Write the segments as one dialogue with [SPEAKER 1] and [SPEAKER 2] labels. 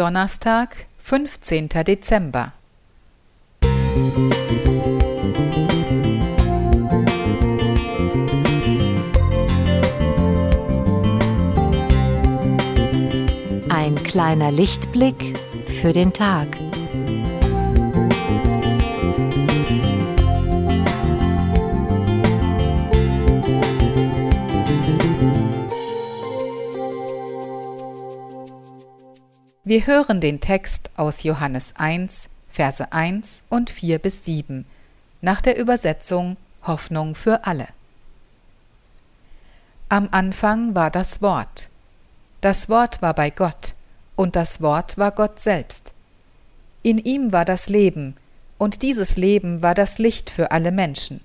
[SPEAKER 1] Donnerstag, 15. Dezember.
[SPEAKER 2] Ein kleiner Lichtblick für den Tag.
[SPEAKER 1] Wir hören den Text aus Johannes 1, Verse 1 und 4 bis 7 nach der Übersetzung Hoffnung für alle. Am Anfang war das Wort. Das Wort war bei Gott, und das Wort war Gott selbst. In ihm war das Leben, und dieses Leben war das Licht für alle Menschen.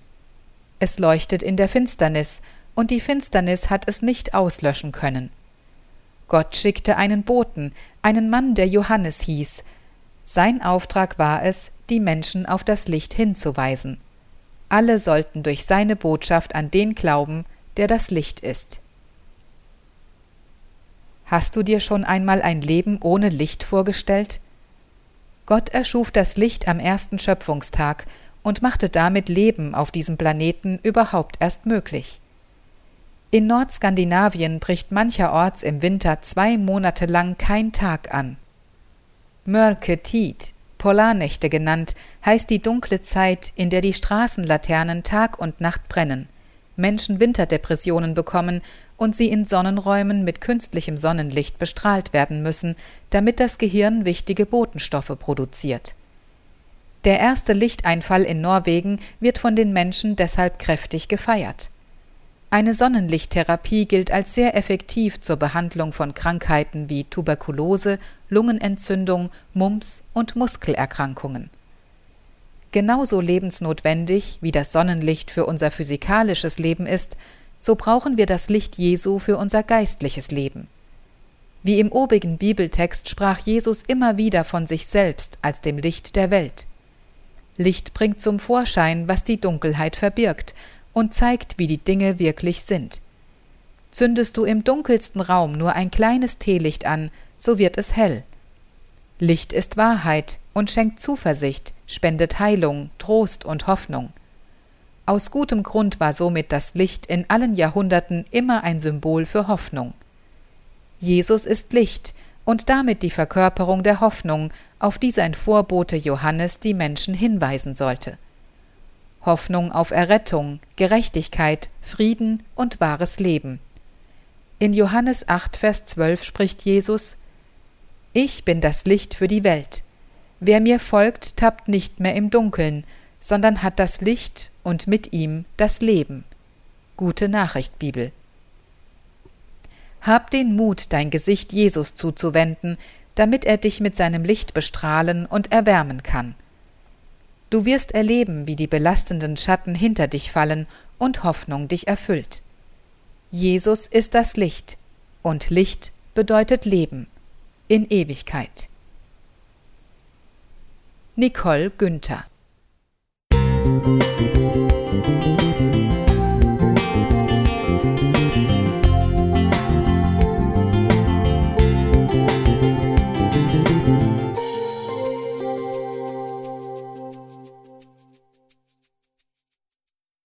[SPEAKER 1] Es leuchtet in der Finsternis, und die Finsternis hat es nicht auslöschen können. Gott schickte einen Boten, einen Mann, der Johannes hieß. Sein Auftrag war es, die Menschen auf das Licht hinzuweisen. Alle sollten durch seine Botschaft an den glauben, der das Licht ist. Hast du dir schon einmal ein Leben ohne Licht vorgestellt? Gott erschuf das Licht am ersten Schöpfungstag und machte damit Leben auf diesem Planeten überhaupt erst möglich. In Nordskandinavien bricht mancherorts im Winter zwei Monate lang kein Tag an. Mörke Tiet, Polarnächte genannt, heißt die dunkle Zeit, in der die Straßenlaternen Tag und Nacht brennen, Menschen Winterdepressionen bekommen und sie in Sonnenräumen mit künstlichem Sonnenlicht bestrahlt werden müssen, damit das Gehirn wichtige Botenstoffe produziert. Der erste Lichteinfall in Norwegen wird von den Menschen deshalb kräftig gefeiert. Eine Sonnenlichttherapie gilt als sehr effektiv zur Behandlung von Krankheiten wie Tuberkulose, Lungenentzündung, Mumps und Muskelerkrankungen. Genauso lebensnotwendig wie das Sonnenlicht für unser physikalisches Leben ist, so brauchen wir das Licht Jesu für unser geistliches Leben. Wie im obigen Bibeltext sprach Jesus immer wieder von sich selbst als dem Licht der Welt. Licht bringt zum Vorschein, was die Dunkelheit verbirgt, und zeigt, wie die Dinge wirklich sind. Zündest du im dunkelsten Raum nur ein kleines Teelicht an, so wird es hell. Licht ist Wahrheit und schenkt Zuversicht, spendet Heilung, Trost und Hoffnung. Aus gutem Grund war somit das Licht in allen Jahrhunderten immer ein Symbol für Hoffnung. Jesus ist Licht und damit die Verkörperung der Hoffnung, auf die sein Vorbote Johannes die Menschen hinweisen sollte. Hoffnung auf Errettung, Gerechtigkeit, Frieden und wahres Leben. In Johannes 8, Vers 12 spricht Jesus: Ich bin das Licht für die Welt. Wer mir folgt, tappt nicht mehr im Dunkeln, sondern hat das Licht und mit ihm das Leben. Gute Nachricht, Bibel. Hab den Mut, dein Gesicht Jesus zuzuwenden, damit er dich mit seinem Licht bestrahlen und erwärmen kann. Du wirst erleben, wie die belastenden Schatten hinter dich fallen und Hoffnung dich erfüllt. Jesus ist das Licht, und Licht bedeutet Leben in Ewigkeit. Nicole Günther